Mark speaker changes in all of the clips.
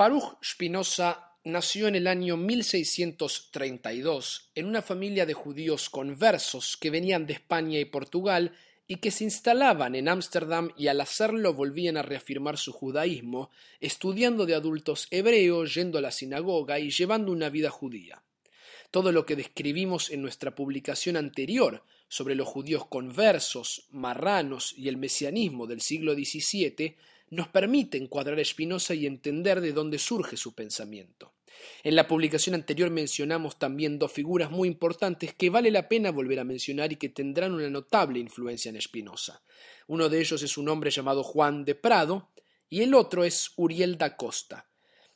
Speaker 1: Baruch Spinoza nació en el año 1632 en una familia de judíos conversos que venían de España y Portugal y que se instalaban en Ámsterdam y al hacerlo volvían a reafirmar su judaísmo, estudiando de adultos hebreos, yendo a la sinagoga y llevando una vida judía. Todo lo que describimos en nuestra publicación anterior sobre los judíos conversos, marranos y el mesianismo del siglo XVII nos permite encuadrar a Spinoza y entender de dónde surge su pensamiento. En la publicación anterior mencionamos también dos figuras muy importantes que vale la pena volver a mencionar y que tendrán una notable influencia en Spinoza. Uno de ellos es un hombre llamado Juan de Prado y el otro es Uriel da Costa.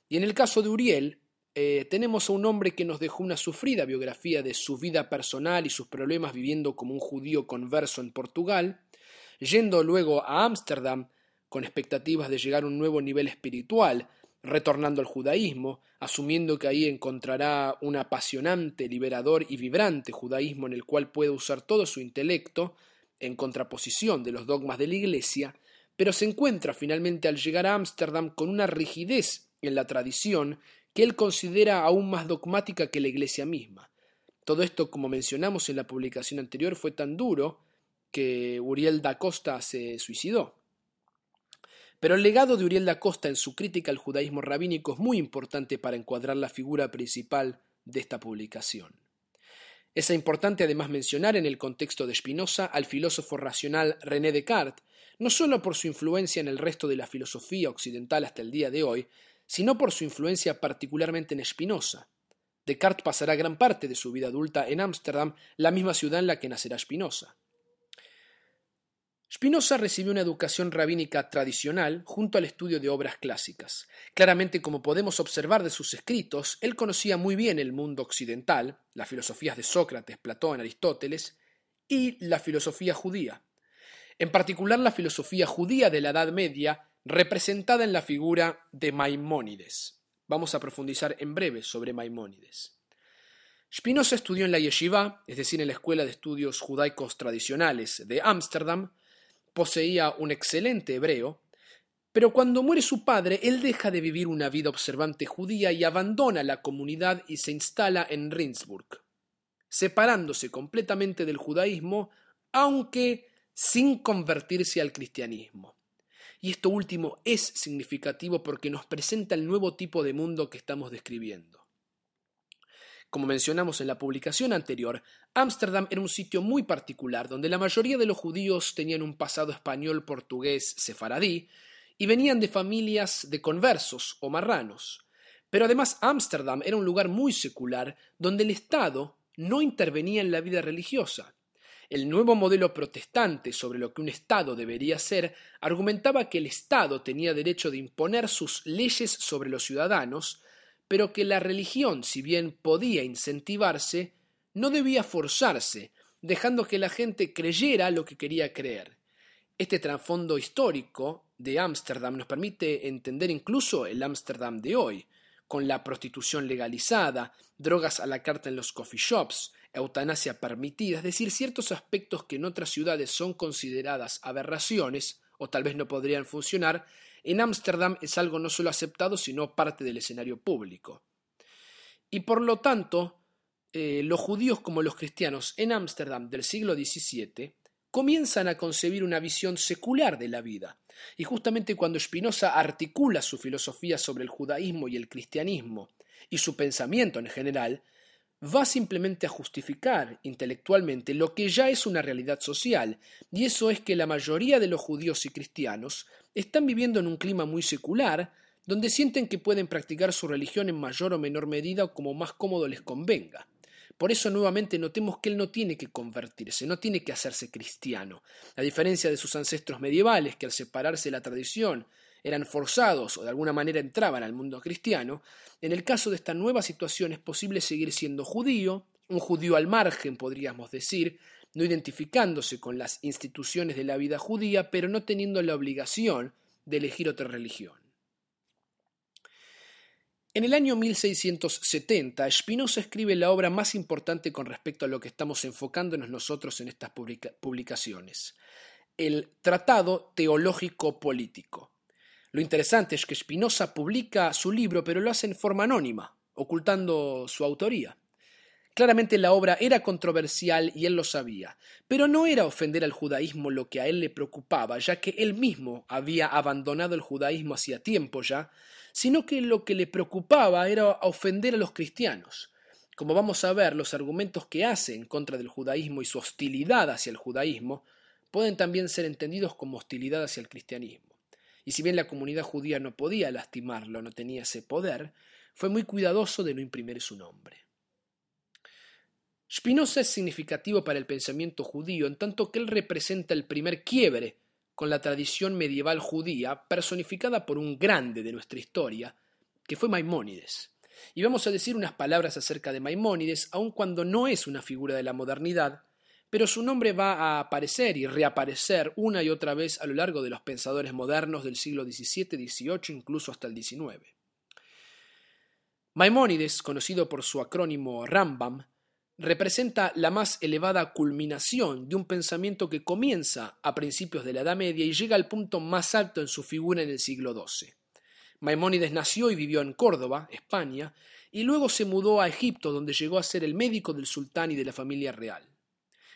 Speaker 1: Y en el caso de Uriel, eh, tenemos a un hombre que nos dejó una sufrida biografía de su vida personal y sus problemas viviendo como un judío converso en Portugal, yendo luego a Ámsterdam con expectativas de llegar a un nuevo nivel espiritual, retornando al judaísmo, asumiendo que ahí encontrará un apasionante, liberador y vibrante judaísmo en el cual puede usar todo su intelecto, en contraposición de los dogmas de la Iglesia, pero se encuentra finalmente al llegar a Ámsterdam con una rigidez en la tradición que él considera aún más dogmática que la Iglesia misma. Todo esto, como mencionamos en la publicación anterior, fue tan duro que Uriel da Costa se suicidó. Pero el legado de Uriel da Costa en su crítica al judaísmo rabínico es muy importante para encuadrar la figura principal de esta publicación. Es importante además mencionar en el contexto de Spinoza al filósofo racional René Descartes, no solo por su influencia en el resto de la filosofía occidental hasta el día de hoy, sino por su influencia particularmente en Spinoza. Descartes pasará gran parte de su vida adulta en Ámsterdam, la misma ciudad en la que nacerá Spinoza. Spinoza recibió una educación rabínica tradicional junto al estudio de obras clásicas. Claramente, como podemos observar de sus escritos, él conocía muy bien el mundo occidental, las filosofías de Sócrates, Platón, Aristóteles, y la filosofía judía. En particular la filosofía judía de la Edad Media, representada en la figura de Maimónides. Vamos a profundizar en breve sobre Maimónides. Spinoza estudió en la yeshiva, es decir, en la Escuela de Estudios Judaicos Tradicionales de Ámsterdam, poseía un excelente hebreo, pero cuando muere su padre, él deja de vivir una vida observante judía y abandona la comunidad y se instala en Rindsburg, separándose completamente del judaísmo, aunque sin convertirse al cristianismo. Y esto último es significativo porque nos presenta el nuevo tipo de mundo que estamos describiendo. Como mencionamos en la publicación anterior, Ámsterdam era un sitio muy particular donde la mayoría de los judíos tenían un pasado español, portugués, sefaradí y venían de familias de conversos o marranos. Pero además Ámsterdam era un lugar muy secular donde el Estado no intervenía en la vida religiosa. El nuevo modelo protestante sobre lo que un Estado debería ser argumentaba que el Estado tenía derecho de imponer sus leyes sobre los ciudadanos, pero que la religión, si bien podía incentivarse, no debía forzarse, dejando que la gente creyera lo que quería creer. Este trasfondo histórico de Ámsterdam nos permite entender incluso el Ámsterdam de hoy, con la prostitución legalizada, drogas a la carta en los coffee shops, eutanasia permitida, es decir, ciertos aspectos que en otras ciudades son consideradas aberraciones, o tal vez no podrían funcionar, en Ámsterdam es algo no solo aceptado, sino parte del escenario público. Y por lo tanto, eh, los judíos como los cristianos en Ámsterdam del siglo XVII comienzan a concebir una visión secular de la vida. Y justamente cuando Spinoza articula su filosofía sobre el judaísmo y el cristianismo, y su pensamiento en general, va simplemente a justificar intelectualmente lo que ya es una realidad social, y eso es que la mayoría de los judíos y cristianos están viviendo en un clima muy secular, donde sienten que pueden practicar su religión en mayor o menor medida o como más cómodo les convenga. Por eso nuevamente notemos que él no tiene que convertirse, no tiene que hacerse cristiano, a diferencia de sus ancestros medievales que al separarse de la tradición eran forzados o de alguna manera entraban al mundo cristiano, en el caso de esta nueva situación es posible seguir siendo judío, un judío al margen, podríamos decir, no identificándose con las instituciones de la vida judía, pero no teniendo la obligación de elegir otra religión. En el año 1670, Spinoza escribe la obra más importante con respecto a lo que estamos enfocándonos nosotros en estas publicaciones, el Tratado Teológico Político. Lo interesante es que Spinoza publica su libro, pero lo hace en forma anónima, ocultando su autoría. Claramente la obra era controversial y él lo sabía, pero no era ofender al judaísmo lo que a él le preocupaba, ya que él mismo había abandonado el judaísmo hacía tiempo ya, sino que lo que le preocupaba era ofender a los cristianos. Como vamos a ver, los argumentos que hace en contra del judaísmo y su hostilidad hacia el judaísmo pueden también ser entendidos como hostilidad hacia el cristianismo. Y si bien la comunidad judía no podía lastimarlo, no tenía ese poder, fue muy cuidadoso de no imprimir su nombre. Spinoza es significativo para el pensamiento judío en tanto que él representa el primer quiebre con la tradición medieval judía personificada por un grande de nuestra historia, que fue Maimónides. Y vamos a decir unas palabras acerca de Maimónides, aun cuando no es una figura de la modernidad, pero su nombre va a aparecer y reaparecer una y otra vez a lo largo de los pensadores modernos del siglo XVII, XVIII, incluso hasta el XIX. Maimónides, conocido por su acrónimo Rambam, representa la más elevada culminación de un pensamiento que comienza a principios de la Edad Media y llega al punto más alto en su figura en el siglo XII. Maimónides nació y vivió en Córdoba, España, y luego se mudó a Egipto, donde llegó a ser el médico del sultán y de la familia real.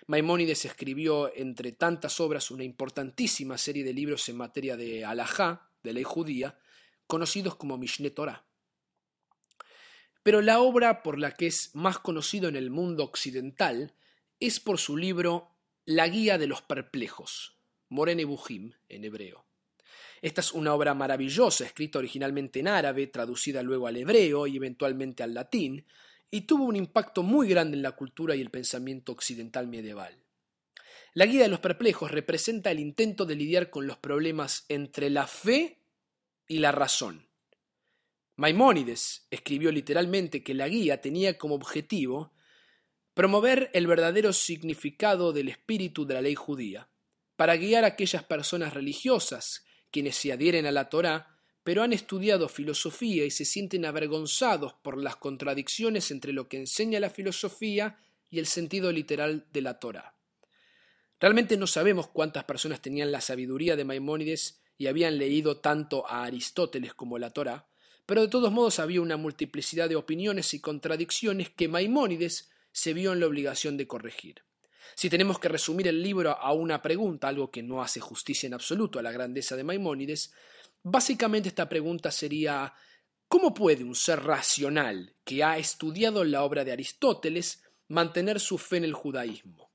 Speaker 1: Maimónides escribió, entre tantas obras, una importantísima serie de libros en materia de alajá, de ley judía, conocidos como Mishneh Torah. Pero la obra por la que es más conocido en el mundo occidental es por su libro La Guía de los Perplejos, Morene Buhim en hebreo. Esta es una obra maravillosa, escrita originalmente en árabe, traducida luego al hebreo y eventualmente al latín, y tuvo un impacto muy grande en la cultura y el pensamiento occidental medieval. La Guía de los Perplejos representa el intento de lidiar con los problemas entre la fe y la razón Maimónides escribió literalmente que la guía tenía como objetivo promover el verdadero significado del espíritu de la ley judía, para guiar a aquellas personas religiosas quienes se adhieren a la Torá, pero han estudiado filosofía y se sienten avergonzados por las contradicciones entre lo que enseña la filosofía y el sentido literal de la Torá. Realmente no sabemos cuántas personas tenían la sabiduría de Maimónides y habían leído tanto a Aristóteles como la Torá, pero de todos modos había una multiplicidad de opiniones y contradicciones que Maimónides se vio en la obligación de corregir. Si tenemos que resumir el libro a una pregunta, algo que no hace justicia en absoluto a la grandeza de Maimónides, básicamente esta pregunta sería ¿cómo puede un ser racional que ha estudiado la obra de Aristóteles mantener su fe en el judaísmo?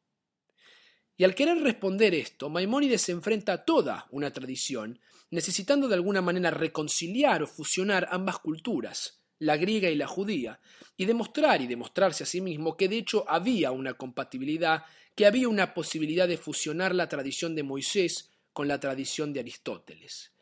Speaker 1: Y al querer responder esto, Maimónides se enfrenta a toda una tradición necesitando de alguna manera reconciliar o fusionar ambas culturas, la griega y la judía, y demostrar y demostrarse a sí mismo que de hecho había una compatibilidad, que había una posibilidad de fusionar la tradición de Moisés con la tradición de Aristóteles.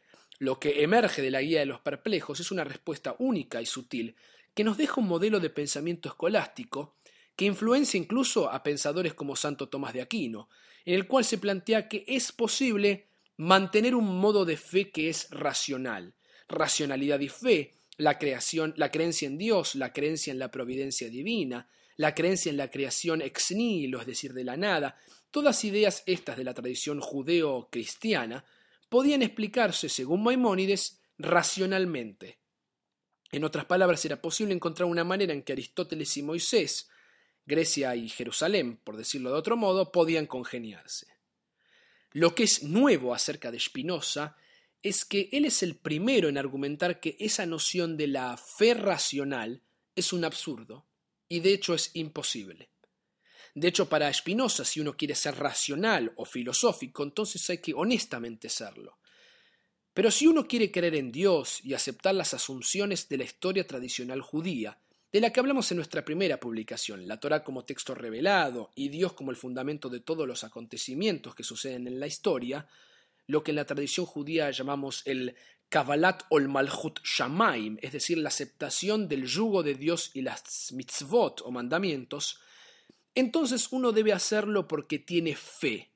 Speaker 1: Lo que emerge de la guía de los perplejos es una respuesta única y sutil que nos deja un modelo de pensamiento escolástico que influencia incluso a pensadores como Santo Tomás de Aquino, en el cual se plantea que es posible mantener un modo de fe que es racional. Racionalidad y fe, la creación, la creencia en Dios, la creencia en la providencia divina, la creencia en la creación ex nihilo, es decir, de la nada, todas ideas estas de la tradición judeo-cristiana podían explicarse, según Maimónides, racionalmente. En otras palabras, era posible encontrar una manera en que Aristóteles y Moisés, Grecia y Jerusalén, por decirlo de otro modo, podían congeniarse. Lo que es nuevo acerca de Spinoza es que él es el primero en argumentar que esa noción de la fe racional es un absurdo y de hecho es imposible. De hecho, para Spinoza, si uno quiere ser racional o filosófico, entonces hay que honestamente serlo. Pero si uno quiere creer en Dios y aceptar las asunciones de la historia tradicional judía, de la que hablamos en nuestra primera publicación, la Torah como texto revelado y Dios como el fundamento de todos los acontecimientos que suceden en la historia, lo que en la tradición judía llamamos el Kabbalat ol Malchut Shamaim, es decir, la aceptación del yugo de Dios y las mitzvot o mandamientos, entonces uno debe hacerlo porque tiene fe.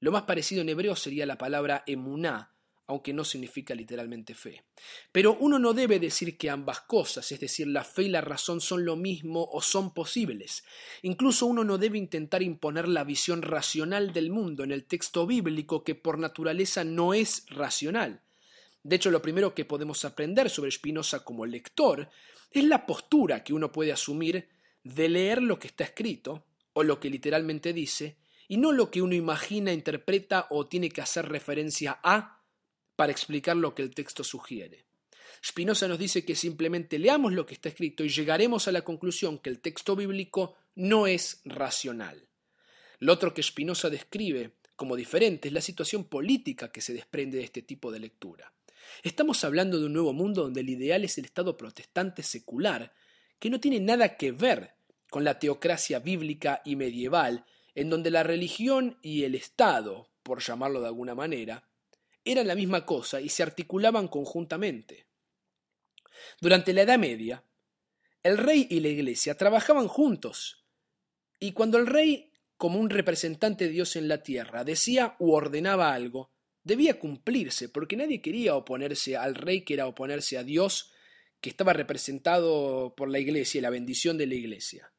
Speaker 1: Lo más parecido en hebreo sería la palabra emuná, aunque no significa literalmente fe. Pero uno no debe decir que ambas cosas, es decir, la fe y la razón son lo mismo o son posibles. Incluso uno no debe intentar imponer la visión racional del mundo en el texto bíblico que por naturaleza no es racional. De hecho, lo primero que podemos aprender sobre Spinoza como lector es la postura que uno puede asumir de leer lo que está escrito, o lo que literalmente dice, y no lo que uno imagina, interpreta o tiene que hacer referencia a para explicar lo que el texto sugiere. Spinoza nos dice que simplemente leamos lo que está escrito y llegaremos a la conclusión que el texto bíblico no es racional. Lo otro que Spinoza describe como diferente es la situación política que se desprende de este tipo de lectura. Estamos hablando de un nuevo mundo donde el ideal es el Estado protestante secular, que no tiene nada que ver con la teocracia bíblica y medieval, en donde la religión y el Estado, por llamarlo de alguna manera, eran la misma cosa y se articulaban conjuntamente. Durante la Edad Media, el rey y la iglesia trabajaban juntos, y cuando el rey, como un representante de Dios en la tierra, decía u ordenaba algo, debía cumplirse, porque nadie quería oponerse al rey que era oponerse a Dios, que estaba representado por la iglesia y la bendición de la iglesia.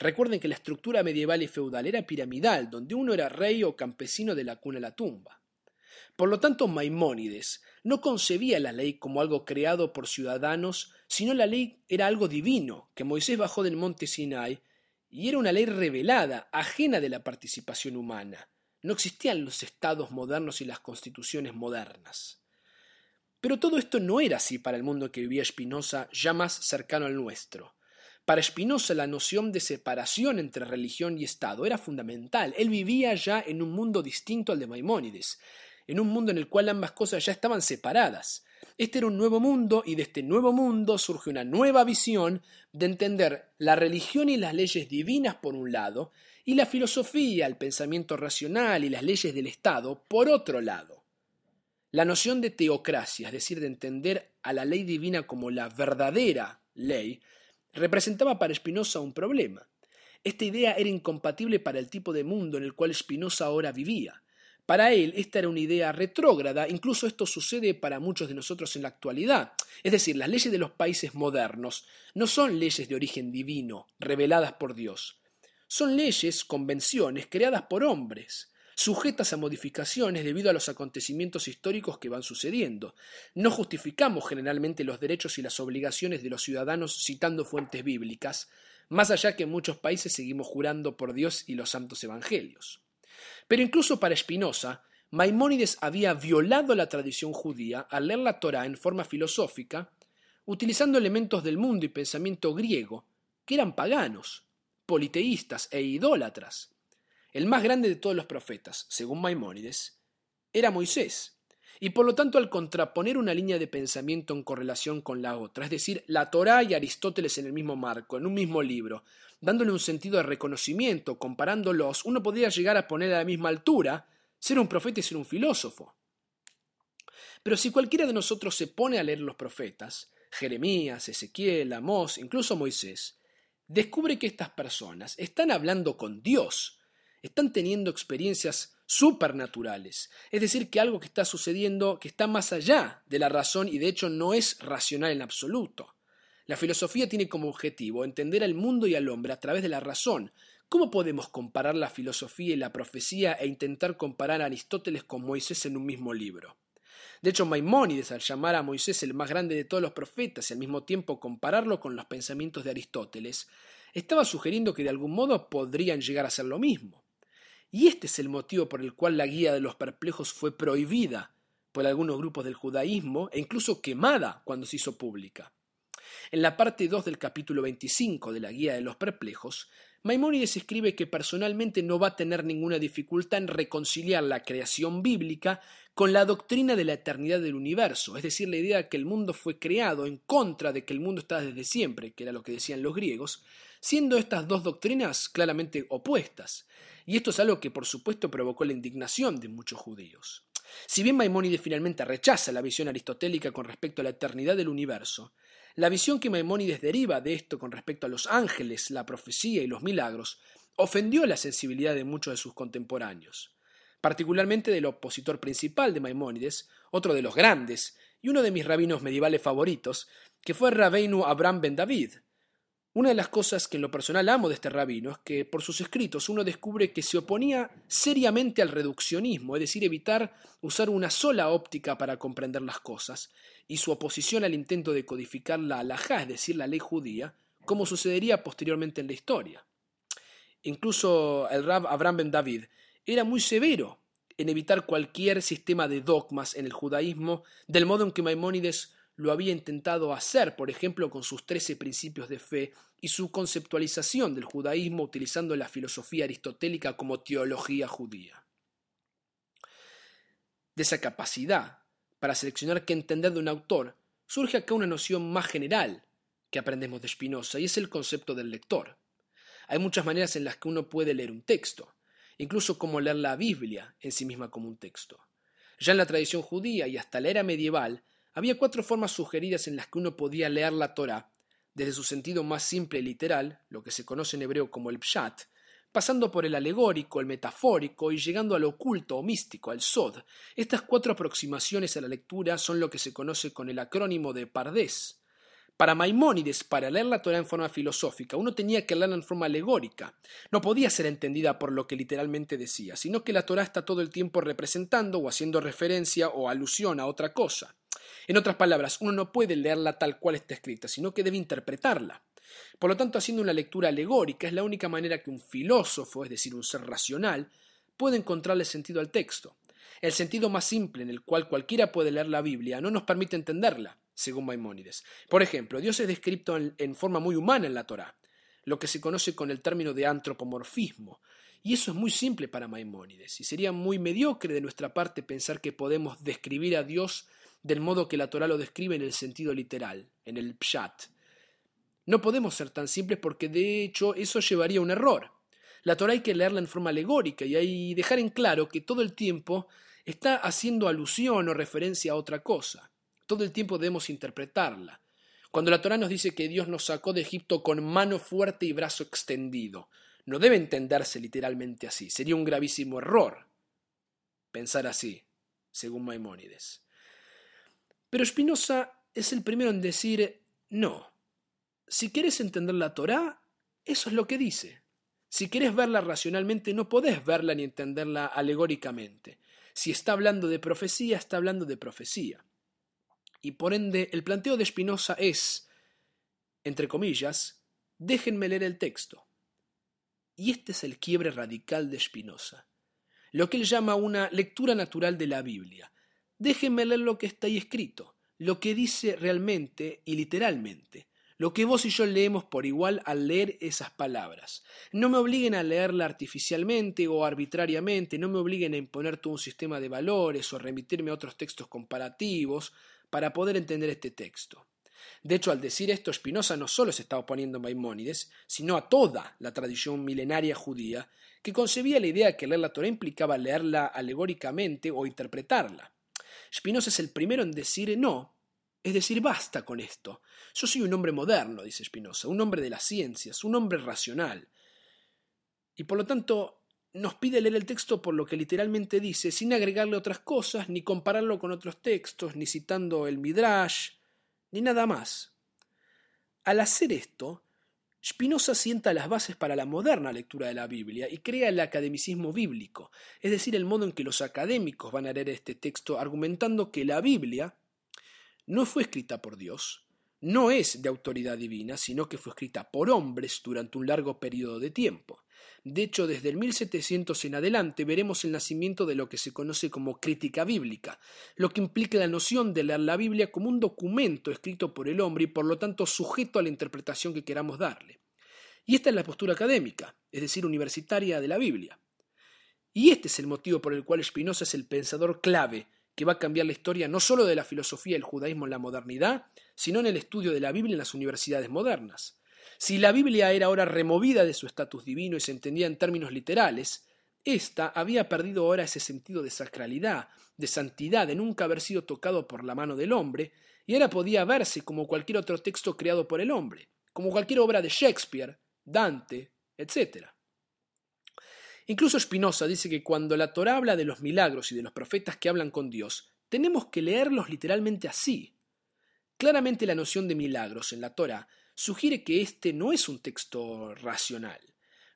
Speaker 1: Recuerden que la estructura medieval y feudal era piramidal, donde uno era rey o campesino de la cuna a la tumba. Por lo tanto, Maimónides no concebía la ley como algo creado por ciudadanos, sino la ley era algo divino, que Moisés bajó del monte Sinai, y era una ley revelada, ajena de la participación humana. No existían los estados modernos y las constituciones modernas. Pero todo esto no era así para el mundo que vivía Spinoza, ya más cercano al nuestro. Para Spinoza la noción de separación entre religión y Estado era fundamental. Él vivía ya en un mundo distinto al de Maimónides, en un mundo en el cual ambas cosas ya estaban separadas. Este era un nuevo mundo y de este nuevo mundo surge una nueva visión de entender la religión y las leyes divinas por un lado y la filosofía, el pensamiento racional y las leyes del Estado por otro lado. La noción de teocracia, es decir, de entender a la ley divina como la verdadera ley, representaba para Spinoza un problema. Esta idea era incompatible para el tipo de mundo en el cual Spinoza ahora vivía. Para él, esta era una idea retrógrada, incluso esto sucede para muchos de nosotros en la actualidad. Es decir, las leyes de los países modernos no son leyes de origen divino, reveladas por Dios. Son leyes, convenciones, creadas por hombres, sujetas a modificaciones debido a los acontecimientos históricos que van sucediendo. No justificamos generalmente los derechos y las obligaciones de los ciudadanos citando fuentes bíblicas, más allá que en muchos países seguimos jurando por Dios y los santos evangelios. Pero incluso para Spinoza, Maimónides había violado la tradición judía al leer la Torá en forma filosófica, utilizando elementos del mundo y pensamiento griego, que eran paganos, politeístas e idólatras. El más grande de todos los profetas, según Maimónides, era Moisés, y por lo tanto al contraponer una línea de pensamiento en correlación con la otra, es decir, la Torá y Aristóteles en el mismo marco, en un mismo libro, dándole un sentido de reconocimiento, comparándolos, uno podría llegar a poner a la misma altura ser un profeta y ser un filósofo. Pero si cualquiera de nosotros se pone a leer los profetas, Jeremías, Ezequiel, Amós, incluso Moisés, descubre que estas personas están hablando con Dios, están teniendo experiencias supernaturales, es decir, que algo que está sucediendo que está más allá de la razón y de hecho no es racional en absoluto. La filosofía tiene como objetivo entender al mundo y al hombre a través de la razón. ¿Cómo podemos comparar la filosofía y la profecía e intentar comparar a Aristóteles con Moisés en un mismo libro? De hecho, Maimónides, al llamar a Moisés el más grande de todos los profetas y al mismo tiempo compararlo con los pensamientos de Aristóteles, estaba sugiriendo que de algún modo podrían llegar a ser lo mismo. Y este es el motivo por el cual la guía de los perplejos fue prohibida por algunos grupos del judaísmo e incluso quemada cuando se hizo pública. En la parte 2 del capítulo 25 de la Guía de los Perplejos, Maimónides escribe que personalmente no va a tener ninguna dificultad en reconciliar la creación bíblica con la doctrina de la eternidad del universo, es decir, la idea de que el mundo fue creado en contra de que el mundo está desde siempre, que era lo que decían los griegos, siendo estas dos doctrinas claramente opuestas. Y esto es algo que por supuesto provocó la indignación de muchos judíos. Si bien Maimónides finalmente rechaza la visión aristotélica con respecto a la eternidad del universo, la visión que Maimónides deriva de esto con respecto a los ángeles, la profecía y los milagros ofendió la sensibilidad de muchos de sus contemporáneos, particularmente del opositor principal de Maimónides, otro de los grandes y uno de mis rabinos medievales favoritos, que fue Rabeinu Abraham ben David, Una de las cosas que en lo personal amo de este rabino es que por sus escritos uno descubre que se oponía seriamente al reduccionismo, es decir, evitar usar una sola óptica para comprender las cosas, y su oposición al intento de codificar la halajá, es decir, la ley judía, como sucedería posteriormente en la historia. Incluso el rab Abraham Ben David era muy severo en evitar cualquier sistema de dogmas en el judaísmo, del modo en que Maimónides lo había intentado hacer, por ejemplo, con sus trece principios de fe y su conceptualización del judaísmo utilizando la filosofía aristotélica como teología judía. De esa capacidad para seleccionar qué entender de un autor, surge acá una noción más general que aprendemos de Spinoza y es el concepto del lector. Hay muchas maneras en las que uno puede leer un texto, incluso como leer la Biblia en sí misma como un texto. Ya en la tradición judía y hasta la era medieval, había cuatro formas sugeridas en las que uno podía leer la Torá, desde su sentido más simple y literal, lo que se conoce en hebreo como el pshat, pasando por el alegórico, el metafórico y llegando al oculto o místico, al sod. Estas cuatro aproximaciones a la lectura son lo que se conoce con el acrónimo de Pardés. Para Maimónides, para leer la Torah en forma filosófica, uno tenía que leerla en forma alegórica. No podía ser entendida por lo que literalmente decía, sino que la Torah está todo el tiempo representando o haciendo referencia o alusión a otra cosa. En otras palabras, uno no puede leerla tal cual está escrita, sino que debe interpretarla. Por lo tanto, haciendo una lectura alegórica es la única manera que un filósofo, es decir, un ser racional, puede encontrarle sentido al texto. El sentido más simple en el cual cualquiera puede leer la Biblia no nos permite entenderla, según Maimónides. Por ejemplo, Dios es descrito en, en forma muy humana en la Torá, lo que se conoce con el término de antropomorfismo, y eso es muy simple para Maimónides, y sería muy mediocre de nuestra parte pensar que podemos describir a Dios del modo que la Torah lo describe en el sentido literal, en el pshat. No podemos ser tan simples porque de hecho eso llevaría a un error. La Torah hay que leerla en forma alegórica y hay dejar en claro que todo el tiempo está haciendo alusión o referencia a otra cosa. Todo el tiempo debemos interpretarla. Cuando la Torah nos dice que Dios nos sacó de Egipto con mano fuerte y brazo extendido, no debe entenderse literalmente así. Sería un gravísimo error pensar así, según Maimónides. Pero Spinoza es el primero en decir, no, si quieres entender la Torá, eso es lo que dice. Si quieres verla racionalmente, no podés verla ni entenderla alegóricamente. Si está hablando de profecía, está hablando de profecía. Y por ende, el planteo de Spinoza es, entre comillas, déjenme leer el texto. Y este es el quiebre radical de Spinoza, lo que él llama una lectura natural de la Biblia, Déjenme leer lo que está ahí escrito, lo que dice realmente y literalmente, lo que vos y yo leemos por igual al leer esas palabras. No me obliguen a leerla artificialmente o arbitrariamente, no me obliguen a imponer todo un sistema de valores o remitirme a otros textos comparativos para poder entender este texto. De hecho, al decir esto, Spinoza no solo se está oponiendo a Maimónides, sino a toda la tradición milenaria judía que concebía la idea que leer la Torah implicaba leerla alegóricamente o interpretarla. Spinoza es el primero en decir no, es decir, basta con esto. Yo soy un hombre moderno, dice Spinoza, un hombre de las ciencias, un hombre racional. Y por lo tanto nos pide leer el texto por lo que literalmente dice, sin agregarle otras cosas, ni compararlo con otros textos, ni citando el Midrash, ni nada más. Al hacer esto, Spinoza sienta las bases para la moderna lectura de la Biblia y crea el academicismo bíblico, es decir, el modo en que los académicos van a leer este texto argumentando que la Biblia no fue escrita por Dios, no es de autoridad divina, sino que fue escrita por hombres durante un largo periodo de tiempo. De hecho, desde el 1700 en adelante veremos el nacimiento de lo que se conoce como crítica bíblica, lo que implica la noción de leer la Biblia como un documento escrito por el hombre y por lo tanto sujeto a la interpretación que queramos darle. Y esta es la postura académica, es decir, universitaria de la Biblia. Y este es el motivo por el cual Spinoza es el pensador clave que va a cambiar la historia no solo de la filosofía y el judaísmo en la modernidad, sino en el estudio de la Biblia en las universidades modernas. Si la Biblia era ahora removida de su estatus divino y se entendía en términos literales, ésta había perdido ahora ese sentido de sacralidad, de santidad, de nunca haber sido tocado por la mano del hombre, y ahora podía verse como cualquier otro texto creado por el hombre, como cualquier obra de Shakespeare, Dante, etc. Incluso Spinoza dice que cuando la Torah habla de los milagros y de los profetas que hablan con Dios, tenemos que leerlos literalmente así. Claramente la noción de milagros en la Torah sugiere que este no es un texto racional.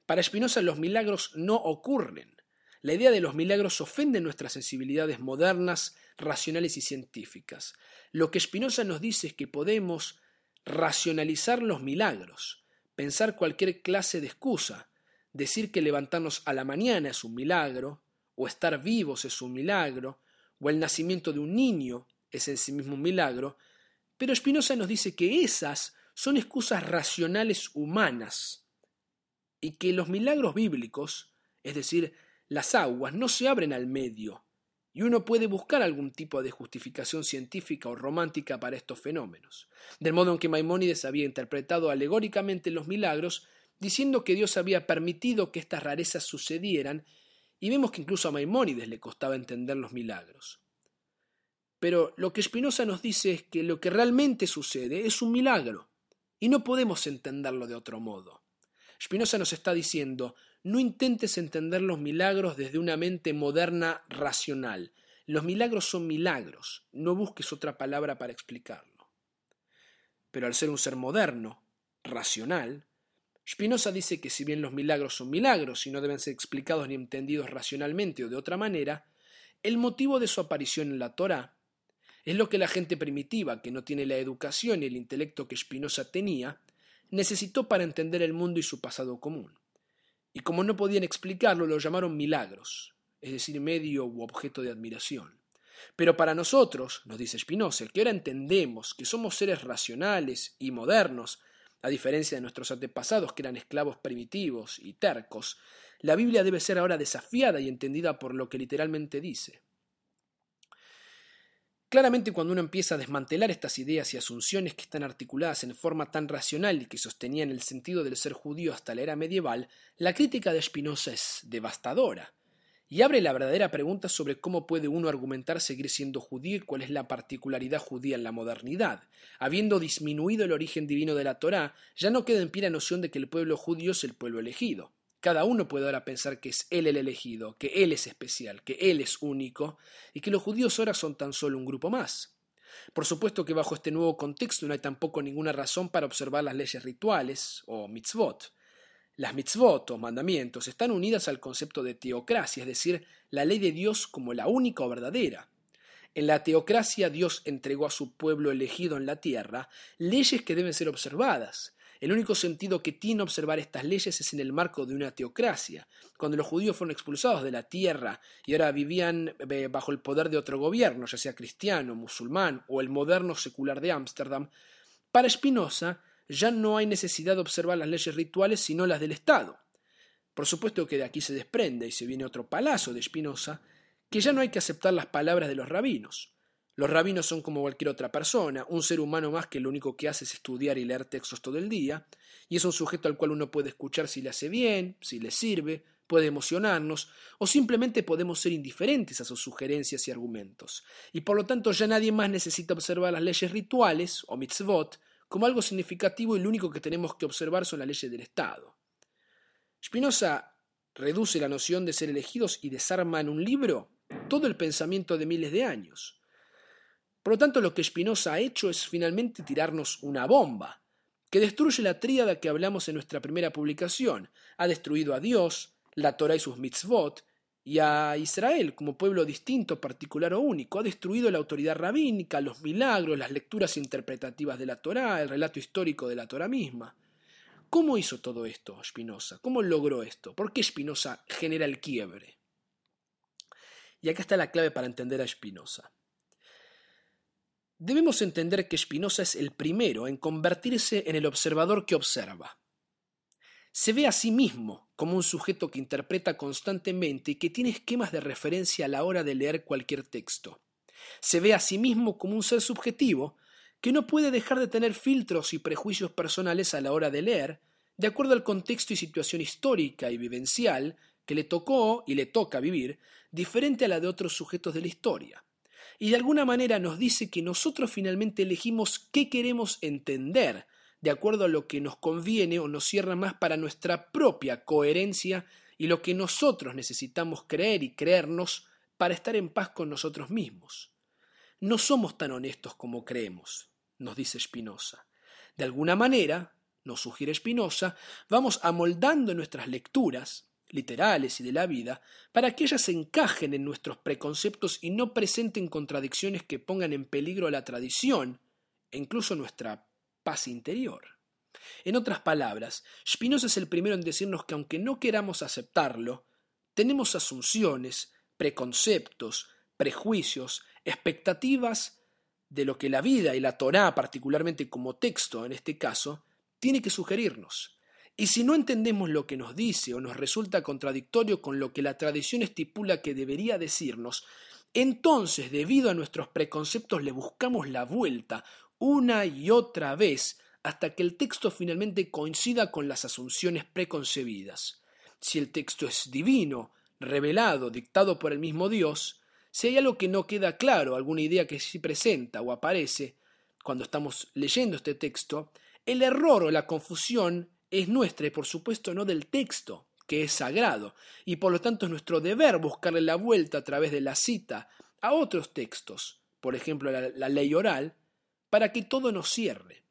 Speaker 1: Para Spinoza los milagros no ocurren. La idea de los milagros ofende nuestras sensibilidades modernas, racionales y científicas. Lo que Spinoza nos dice es que podemos racionalizar los milagros, pensar cualquier clase de excusa, decir que levantarnos a la mañana es un milagro, o estar vivos es un milagro, o el nacimiento de un niño es en sí mismo un milagro, pero Spinoza nos dice que esas son excusas racionales humanas y que los milagros bíblicos, es decir, las aguas, no se abren al medio, y uno puede buscar algún tipo de justificación científica o romántica para estos fenómenos, del modo en que Maimónides había interpretado alegóricamente los milagros, diciendo que Dios había permitido que estas rarezas sucedieran, y vemos que incluso a Maimónides le costaba entender los milagros. Pero lo que Spinoza nos dice es que lo que realmente sucede es un milagro, y no podemos entenderlo de otro modo. Spinoza nos está diciendo, no intentes entender los milagros desde una mente moderna racional. Los milagros son milagros, no busques otra palabra para explicarlo. Pero al ser un ser moderno, racional, Spinoza dice que si bien los milagros son milagros y no deben ser explicados ni entendidos racionalmente o de otra manera, el motivo de su aparición en la Torá es lo que la gente primitiva, que no tiene la educación y el intelecto que Spinoza tenía, necesitó para entender el mundo y su pasado común. Y como no podían explicarlo, lo llamaron milagros, es decir, medio u objeto de admiración. Pero para nosotros, nos dice Spinoza, que ahora entendemos que somos seres racionales y modernos, a diferencia de nuestros antepasados que eran esclavos primitivos y tercos, la Biblia debe ser ahora desafiada y entendida por lo que literalmente dice. Claramente cuando uno empieza a desmantelar estas ideas y asunciones que están articuladas en forma tan racional y que sostenían el sentido del ser judío hasta la era medieval, la crítica de Spinoza es devastadora y abre la verdadera pregunta sobre cómo puede uno argumentar seguir siendo judío y cuál es la particularidad judía en la modernidad. Habiendo disminuido el origen divino de la Torá, ya no queda en pie la noción de que el pueblo judío es el pueblo elegido. Cada uno puede ahora pensar que es Él el elegido, que Él es especial, que Él es único, y que los judíos ahora son tan solo un grupo más. Por supuesto que bajo este nuevo contexto no hay tampoco ninguna razón para observar las leyes rituales, o mitzvot. Las mitzvot, o mandamientos, están unidas al concepto de teocracia, es decir, la ley de Dios como la única o verdadera. En la teocracia Dios entregó a su pueblo elegido en la tierra leyes que deben ser observadas, el único sentido que tiene observar estas leyes es en el marco de una teocracia. Cuando los judíos fueron expulsados de la tierra y ahora vivían eh, bajo el poder de otro gobierno, ya sea cristiano, musulmán o el moderno secular de Ámsterdam, para Spinoza ya no hay necesidad de observar las leyes rituales sino las del Estado. Por supuesto que de aquí se desprende y se viene otro palazo de Spinoza, que ya no hay que aceptar las palabras de los rabinos. Los rabinos son como cualquier otra persona, un ser humano más que lo único que hace es estudiar y leer textos todo el día, y es un sujeto al cual uno puede escuchar si le hace bien, si le sirve, puede emocionarnos, o simplemente podemos ser indiferentes a sus sugerencias y argumentos. Y por lo tanto ya nadie más necesita observar las leyes rituales, o mitzvot, como algo significativo y lo único que tenemos que observar son las leyes del Estado. Spinoza reduce la noción de ser elegidos y desarma en un libro todo el pensamiento de miles de años. Por lo tanto, lo que Spinoza ha hecho es finalmente tirarnos una bomba, que destruye la tríada que hablamos en nuestra primera publicación. Ha destruido a Dios, la Torah y sus mitzvot, y a Israel como pueblo distinto, particular o único. Ha destruido la autoridad rabínica, los milagros, las lecturas interpretativas de la Torah, el relato histórico de la Torah misma. ¿Cómo hizo todo esto Spinoza? ¿Cómo logró esto? ¿Por qué Spinoza genera el quiebre? Y acá está la clave para entender a Spinoza. Debemos entender que Spinoza es el primero en convertirse en el observador que observa. Se ve a sí mismo como un sujeto que interpreta constantemente y que tiene esquemas de referencia a la hora de leer cualquier texto. Se ve a sí mismo como un ser subjetivo que no puede dejar de tener filtros y prejuicios personales a la hora de leer, de acuerdo al contexto y situación histórica y vivencial que le tocó y le toca vivir, diferente a la de otros sujetos de la historia y de alguna manera nos dice que nosotros finalmente elegimos qué queremos entender, de acuerdo a lo que nos conviene o nos cierra más para nuestra propia coherencia y lo que nosotros necesitamos creer y creernos para estar en paz con nosotros mismos. No somos tan honestos como creemos. nos dice Spinoza. De alguna manera, nos sugiere Spinoza, vamos amoldando nuestras lecturas, literales y de la vida, para que ellas encajen en nuestros preconceptos y no presenten contradicciones que pongan en peligro la tradición e incluso nuestra paz interior. En otras palabras, Spinoza es el primero en decirnos que aunque no queramos aceptarlo, tenemos asunciones, preconceptos, prejuicios, expectativas de lo que la vida y la Torá, particularmente como texto en este caso, tiene que sugerirnos. Y si no entendemos lo que nos dice o nos resulta contradictorio con lo que la tradición estipula que debería decirnos, entonces, debido a nuestros preconceptos, le buscamos la vuelta una y otra vez hasta que el texto finalmente coincida con las asunciones preconcebidas. Si el texto es divino, revelado, dictado por el mismo Dios, si hay algo que no queda claro, alguna idea que sí presenta o aparece cuando estamos leyendo este texto, el error o la confusión es nuestra y por supuesto no del texto, que es sagrado, y por lo tanto es nuestro deber buscarle la vuelta a través de la cita a otros textos, por ejemplo la, ley oral, para que todo nos cierre.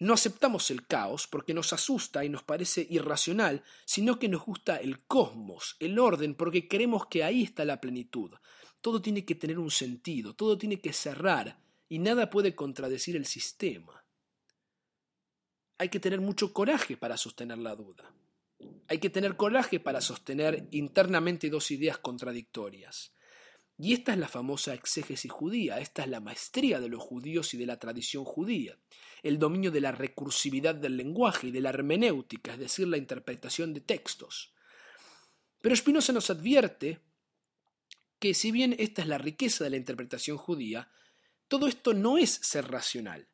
Speaker 1: No aceptamos el caos porque nos asusta y nos parece irracional, sino que nos gusta el cosmos, el orden, porque creemos que ahí está la plenitud. Todo tiene que tener un sentido, todo tiene que cerrar, y nada puede contradecir el sistema. Hay que tener mucho coraje para sostener la duda. Hay que tener coraje para sostener internamente dos ideas contradictorias. Y esta es la famosa exégesis judía, esta es la maestría de los judíos y de la tradición judía, el dominio de la recursividad del lenguaje y de la hermenéutica, es decir, la interpretación de textos. Pero Spinoza nos advierte que si bien esta es la riqueza de la interpretación judía, todo esto no es ser racional,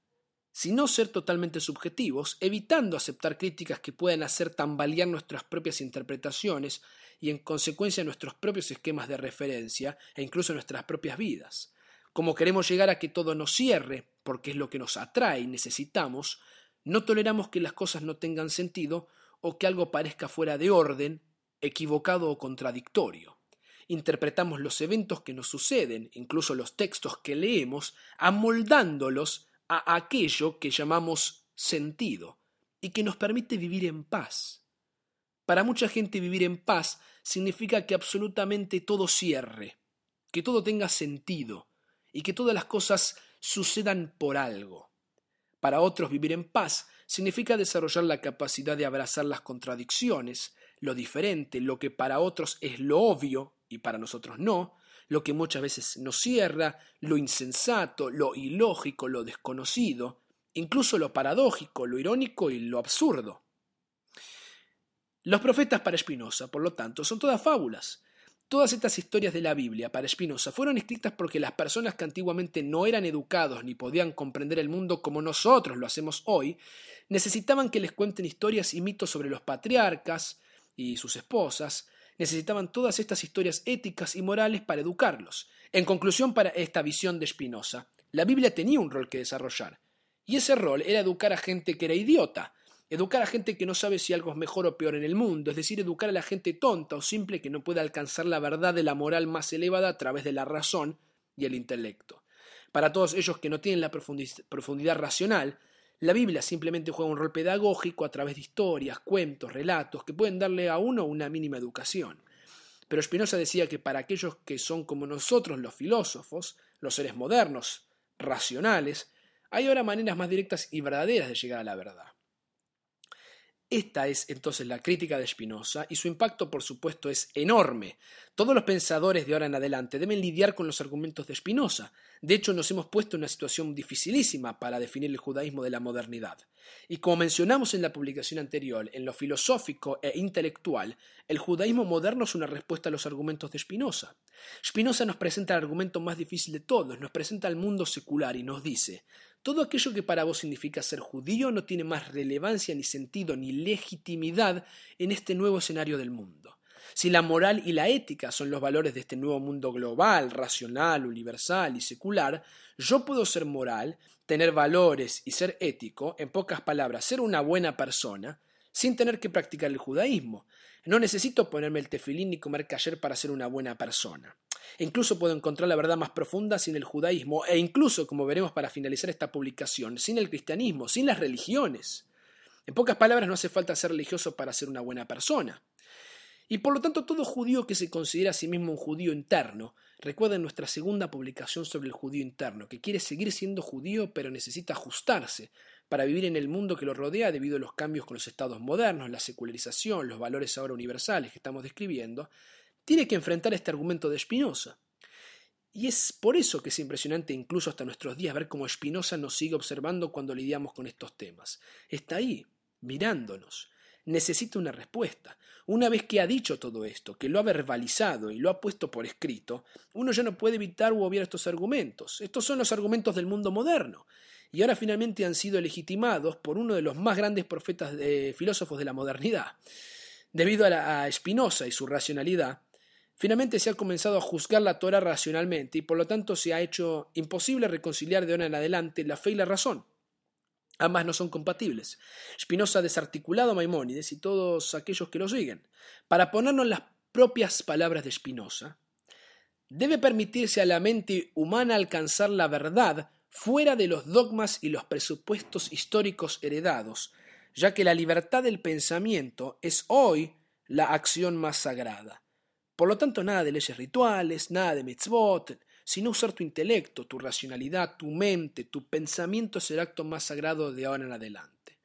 Speaker 1: sino ser totalmente subjetivos, evitando aceptar críticas que puedan hacer tambalear nuestras propias interpretaciones y en consecuencia nuestros propios esquemas de referencia e incluso nuestras propias vidas. Como queremos llegar a que todo nos cierre, porque es lo que nos atrae y necesitamos, no toleramos que las cosas no tengan sentido o que algo parezca fuera de orden, equivocado o contradictorio. Interpretamos los eventos que nos suceden, incluso los textos que leemos, amoldándolos a aquello que llamamos sentido y que nos permite vivir en paz. Para mucha gente vivir en paz significa que absolutamente todo cierre, que todo tenga sentido y que todas las cosas sucedan por algo. Para otros vivir en paz significa desarrollar la capacidad de abrazar las contradicciones, lo diferente, lo que para otros es lo obvio y para nosotros no, lo que muchas veces nos cierra, lo insensato, lo ilógico, lo desconocido, incluso lo paradójico, lo irónico y lo absurdo. Los profetas para Spinoza, por lo tanto, son todas fábulas. Todas estas historias de la Biblia para Spinoza fueron escritas porque las personas que antiguamente no eran educados ni podían comprender el mundo como nosotros lo hacemos hoy, necesitaban que les cuenten historias y mitos sobre los patriarcas y sus esposas, necesitaban todas estas historias éticas y morales para educarlos. En conclusión, para esta visión de Spinoza, la Biblia tenía un rol que desarrollar, y ese rol era educar a gente que era idiota, Educar a gente que no sabe si algo es mejor o peor en el mundo, es decir, educar a la gente tonta o simple que no puede alcanzar la verdad de la moral más elevada a través de la razón y el intelecto. Para todos ellos que no tienen la profundidad racional, la Biblia simplemente juega un rol pedagógico a través de historias, cuentos, relatos que pueden darle a uno una mínima educación. Pero Spinoza decía que para aquellos que son como nosotros los filósofos, los seres modernos, racionales, hay ahora maneras más directas y verdaderas de llegar a la verdad. Esta es entonces la crítica de Spinoza y su impacto por supuesto es enorme. Todos los pensadores de ahora en adelante deben lidiar con los argumentos de Spinoza. De hecho, nos hemos puesto en una situación dificilísima para definir el judaísmo de la modernidad. Y como mencionamos en la publicación anterior, en lo filosófico e intelectual, el judaísmo moderno es una respuesta a los argumentos de Spinoza. Spinoza nos presenta el argumento más difícil de todos, nos presenta el mundo secular y nos dice, todo aquello que para vos significa ser judío no tiene más relevancia ni sentido ni legitimidad en este nuevo escenario del mundo. Si la moral y la ética son los valores de este nuevo mundo global, racional, universal y secular, yo puedo ser moral, tener valores y ser ético, en pocas palabras, ser una buena persona, sin tener que practicar el judaísmo. No necesito ponerme el tefilín ni comer kasher para ser una buena persona. Incluso puedo encontrar la verdad más profunda sin el judaísmo e incluso, como veremos para finalizar esta publicación, sin el cristianismo, sin las religiones. En pocas palabras, no hace falta ser religioso para ser una buena persona. Y por lo tanto, todo judío que se considera a sí mismo un judío interno, recuerden nuestra segunda publicación sobre el judío interno, que quiere seguir siendo judío pero necesita ajustarse para vivir en el mundo que lo rodea debido a los cambios con los estados modernos, la secularización, los valores ahora universales que estamos describiendo, tiene que enfrentar este argumento de Spinoza. Y es por eso que es impresionante incluso hasta nuestros días ver cómo Spinoza nos sigue observando cuando lidiamos con estos temas. Está ahí, mirándonos. Necesita una respuesta. Una vez que ha dicho todo esto, que lo ha verbalizado y lo ha puesto por escrito, uno ya no puede evitar u obviar estos argumentos. Estos son los argumentos del mundo moderno y ahora finalmente han sido legitimados por uno de los más grandes profetas de filósofos de la modernidad. Debido a, a Spinoza y su racionalidad, finalmente se ha comenzado a juzgar la Torah racionalmente y por lo tanto se ha hecho imposible reconciliar de ahora en adelante la fe y la razón. Ambas no son compatibles. Spinoza ha desarticulado a Maimónides y todos aquellos que lo siguen. Para ponernos las propias palabras de Spinoza, debe permitirse a la mente humana alcanzar la verdad fuera de los dogmas y los presupuestos históricos heredados, ya que la libertad del pensamiento es hoy la acción más sagrada. Por lo tanto, nada de leyes rituales, nada de mitzvot, sino usar tu intelecto, tu racionalidad, tu mente, tu pensamiento es el acto más sagrado de ahora en adelante.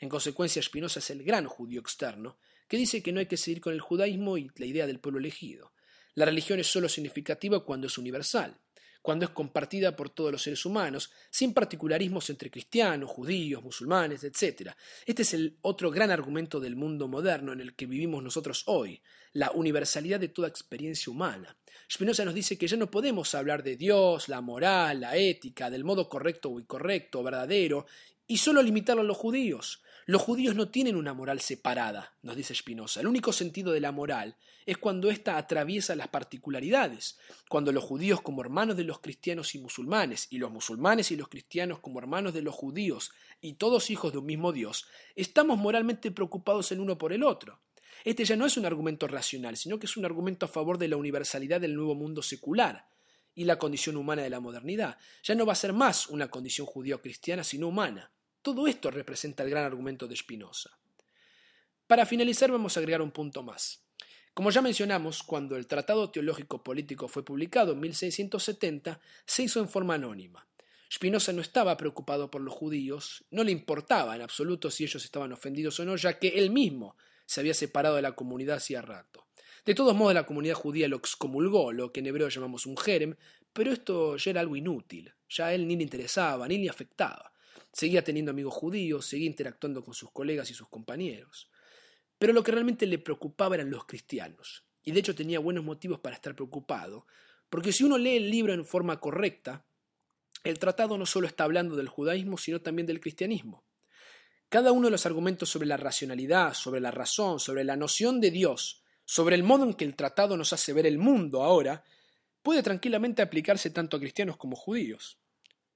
Speaker 1: En consecuencia, Spinoza es el gran judío externo, que dice que no hay que seguir con el judaísmo y la idea del pueblo elegido. La religión es sólo significativa cuando es universal cuando es compartida por todos los seres humanos, sin particularismos entre cristianos, judíos, musulmanes, etc. Este es el otro gran argumento del mundo moderno en el que vivimos nosotros hoy, la universalidad de toda experiencia humana. Spinoza nos dice que ya no podemos hablar de Dios, la moral, la ética, del modo correcto o incorrecto, verdadero, y solo limitarlo a los judíos. Los judíos no tienen una moral separada, nos dice Spinoza. El único sentido de la moral es cuando ésta atraviesa las particularidades, cuando los judíos como hermanos de los cristianos y musulmanes, y los musulmanes y los cristianos como hermanos de los judíos, y todos hijos de un mismo Dios, estamos moralmente preocupados el uno por el otro. Este ya no es un argumento racional, sino que es un argumento a favor de la universalidad del nuevo mundo secular y la condición humana de la modernidad. Ya no va a ser más una condición judío-cristiana, sino humana. Todo esto representa el gran argumento de Spinoza. Para finalizar vamos a agregar un punto más. Como ya mencionamos, cuando el Tratado Teológico Político fue publicado en 1670, se hizo en forma anónima. Spinoza no estaba preocupado por los judíos, no le importaba en absoluto si ellos estaban ofendidos o no, ya que él mismo se había separado de la comunidad hacía rato. De todos modos, la comunidad judía lo excomulgó, lo que en hebreo llamamos un jerem, pero esto ya era algo inútil, ya a él ni le interesaba, ni le afectaba. Seguía teniendo amigos judíos, seguía interactuando con sus colegas y sus compañeros. Pero lo que realmente le preocupaba eran los cristianos. Y de hecho tenía buenos motivos para estar preocupado, porque si uno lee el libro en forma correcta, el tratado no solo está hablando del judaísmo, sino también del cristianismo. Cada uno de los argumentos sobre la racionalidad, sobre la razón, sobre la noción de Dios, sobre el modo en que el tratado nos hace ver el mundo ahora, puede tranquilamente aplicarse tanto a cristianos como judíos.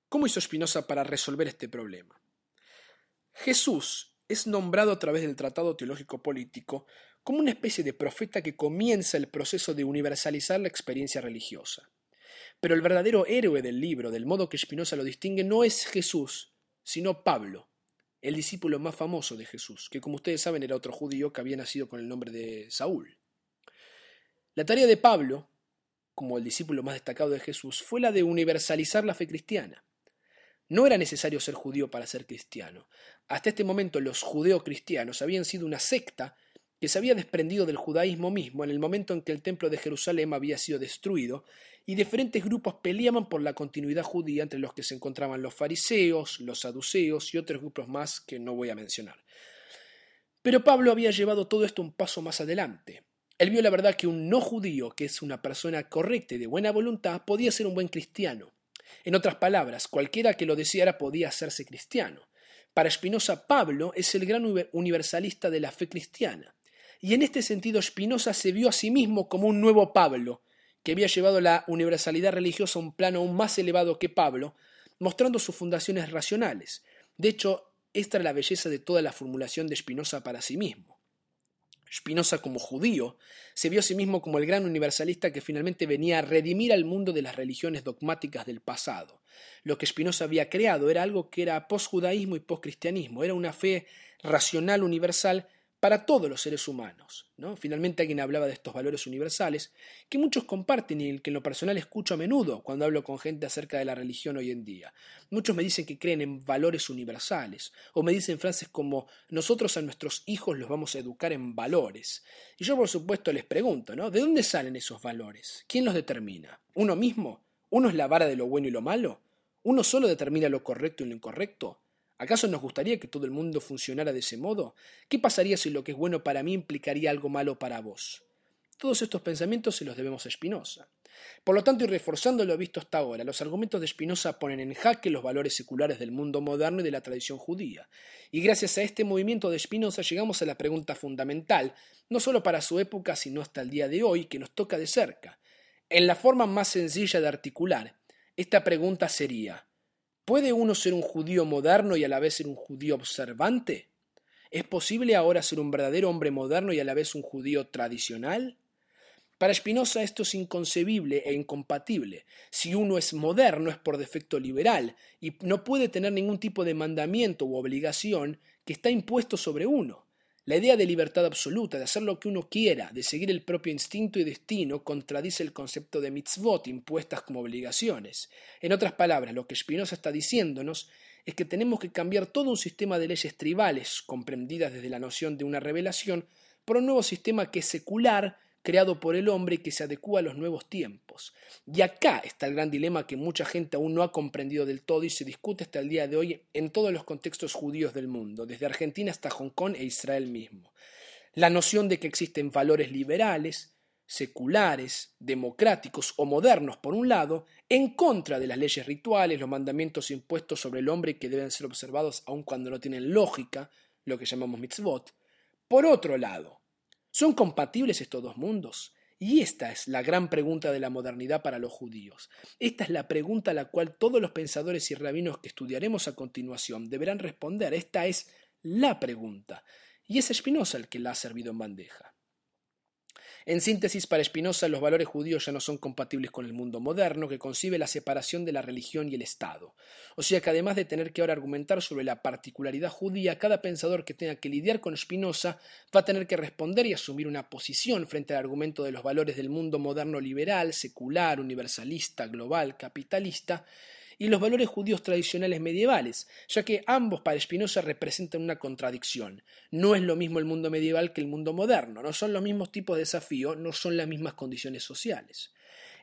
Speaker 1: ¿Cómo hizo Spinoza para resolver este problema? Jesús es nombrado a través del Tratado Teológico Político como una especie de profeta que comienza el proceso de universalizar la experiencia religiosa. Pero el verdadero héroe del libro, del modo que Spinoza lo distingue, no es Jesús, sino Pablo, el discípulo más famoso de Jesús, que como ustedes saben era otro judío que había nacido con el nombre de Saúl. La tarea de Pablo, como el discípulo más destacado de Jesús, fue la de universalizar la fe cristiana. No era necesario ser judío para ser cristiano. Hasta este momento los judeocristianos habían sido una secta que se había desprendido del judaísmo mismo en el momento en que el templo de Jerusalén había sido destruido, y diferentes grupos peleaban por la continuidad judía entre los que se encontraban los fariseos, los saduceos y otros grupos más que no voy a mencionar. Pero Pablo había llevado todo esto un paso más adelante. Él vio la verdad que un no judío, que es una persona correcta y de buena voluntad, podía ser un buen cristiano. En otras palabras, cualquiera que lo deseara podía hacerse cristiano. Para Spinoza, Pablo es el gran universalista de la fe cristiana. Y en este sentido, Spinoza se vio a sí mismo como un nuevo Pablo, que había llevado la universalidad religiosa a un plano aún más elevado que Pablo, mostrando sus fundaciones racionales. De hecho, esta era la belleza de toda la formulación de Spinoza para sí mismo. Spinoza como judío se vio a sí mismo como el gran universalista que finalmente venía a redimir al mundo de las religiones dogmáticas del pasado. Lo que Spinoza había creado era algo que era post-judaísmo y post-cristianismo, era una fe racional universal para todos los seres humanos. ¿no? Finalmente alguien hablaba de estos valores universales que muchos comparten y que en lo personal escucho a menudo cuando hablo con gente acerca de la religión hoy en día. Muchos me dicen que creen en valores universales o me dicen frases como nosotros a nuestros hijos los vamos a educar en valores. Y yo por supuesto les pregunto, ¿no? ¿De dónde salen esos valores? ¿Quién los determina? ¿Uno mismo? ¿Uno es la vara de lo bueno y lo malo? ¿Uno solo determina lo correcto y lo incorrecto? ¿Acaso nos gustaría que todo el mundo funcionara de ese modo? ¿Qué pasaría si lo que es bueno para mí implicaría algo malo para vos? Todos estos pensamientos se los debemos a Spinoza. Por lo tanto, y reforzando lo visto hasta ahora, los argumentos de Spinoza ponen en jaque los valores seculares del mundo moderno y de la tradición judía. Y gracias a este movimiento de Spinoza llegamos a la pregunta fundamental, no solo para su época, sino hasta el día de hoy, que nos toca de cerca. En la forma más sencilla de articular, esta pregunta sería, ¿Puede uno ser un judío moderno y a la vez ser un judío observante? ¿Es posible ahora ser un verdadero hombre moderno y a la vez un judío tradicional? Para Spinoza esto es inconcebible e incompatible. Si uno es moderno es por defecto liberal y no puede tener ningún tipo de mandamiento u obligación que está impuesto sobre uno. La idea de libertad absoluta, de hacer lo que uno quiera, de seguir el propio instinto y destino, contradice el concepto de mitzvot impuestas como obligaciones. En otras palabras, lo que Spinoza está diciéndonos es que tenemos que cambiar todo un sistema de leyes tribales, comprendidas desde la noción de una revelación, por un nuevo sistema que es secular, creado por el hombre que se adecua a los nuevos tiempos. Y acá está el gran dilema que mucha gente aún no ha comprendido del todo y se discute hasta el día de hoy en todos los contextos judíos del mundo, desde Argentina hasta Hong Kong e Israel mismo. La noción de que existen valores liberales, seculares, democráticos o modernos por un lado, en contra de las leyes rituales, los mandamientos impuestos sobre el hombre que deben ser observados aun cuando no tienen lógica, lo que llamamos mitzvot. Por otro lado, ¿Son compatibles estos dos mundos? Y esta es la gran pregunta de la modernidad para los judíos. Esta es la pregunta a la cual todos los pensadores y rabinos que estudiaremos a continuación deberán responder. Esta es la pregunta. Y es Spinoza el que la ha servido en bandeja. En síntesis, para Spinoza, los valores judíos ya no son compatibles con el mundo moderno, que concibe la separación de la religión y el Estado. O sea que además de tener que ahora argumentar sobre la particularidad judía, cada pensador que tenga que lidiar con Spinoza va a tener que responder y asumir una posición frente al argumento de los valores del mundo moderno liberal, secular, universalista, global, capitalista, y los valores judíos tradicionales medievales, ya que ambos para Spinoza representan una contradicción. No es lo mismo el mundo medieval que el mundo moderno, no son los mismos tipos de desafío, no son las mismas condiciones sociales.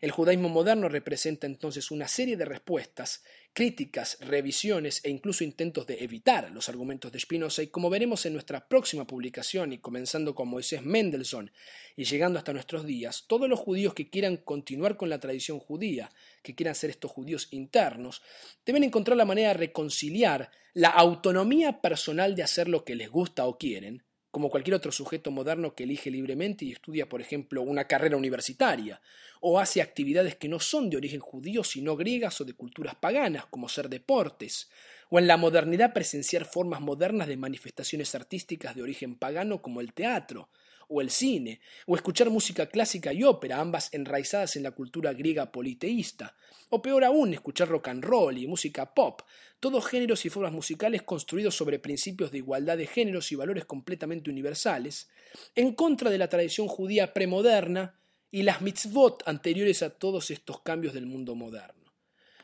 Speaker 1: El judaísmo moderno representa entonces una serie de respuestas, críticas, revisiones e incluso intentos de evitar los argumentos de Spinoza y como veremos en nuestra próxima publicación y comenzando con Moisés Mendelssohn y llegando hasta nuestros días, todos los judíos que quieran continuar con la tradición judía, que quieran ser estos judíos internos, deben encontrar la manera de reconciliar la autonomía personal de hacer lo que les gusta o quieren como cualquier otro sujeto moderno que elige libremente y estudia, por ejemplo, una carrera universitaria, o hace actividades que no son de origen judío, sino griegas o de culturas paganas, como ser deportes, o en la modernidad presenciar formas modernas de manifestaciones artísticas de origen pagano como el teatro, o el cine, o escuchar música clásica y ópera, ambas enraizadas en la cultura griega politeísta, o peor aún, escuchar rock and roll y música pop, todos géneros y formas musicales construidos sobre principios de igualdad de géneros y valores completamente universales, en contra de la tradición judía premoderna y las mitzvot anteriores a todos estos cambios del mundo moderno.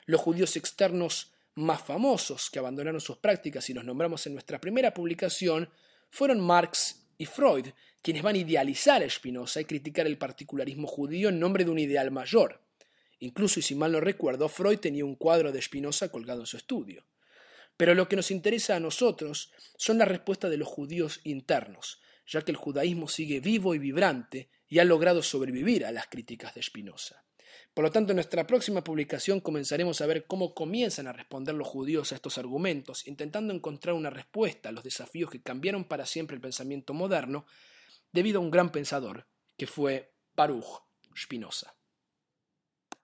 Speaker 1: Los judíos externos más famosos que abandonaron sus prácticas y los nombramos en nuestra primera publicación fueron Marx y Freud, quienes van a idealizar a Spinoza y criticar el particularismo judío en nombre de un ideal mayor. Incluso, y si mal no recuerdo, Freud tenía un cuadro de Spinoza colgado en su estudio. Pero lo que nos interesa a nosotros son las respuestas de los judíos internos, ya que el judaísmo sigue vivo y vibrante y ha logrado sobrevivir a las críticas de Spinoza. Por lo tanto, en nuestra próxima publicación comenzaremos a ver cómo comienzan a responder los judíos a estos argumentos, intentando encontrar una respuesta a los desafíos que cambiaron para siempre el pensamiento moderno debido a un gran pensador, que fue Baruch Spinoza.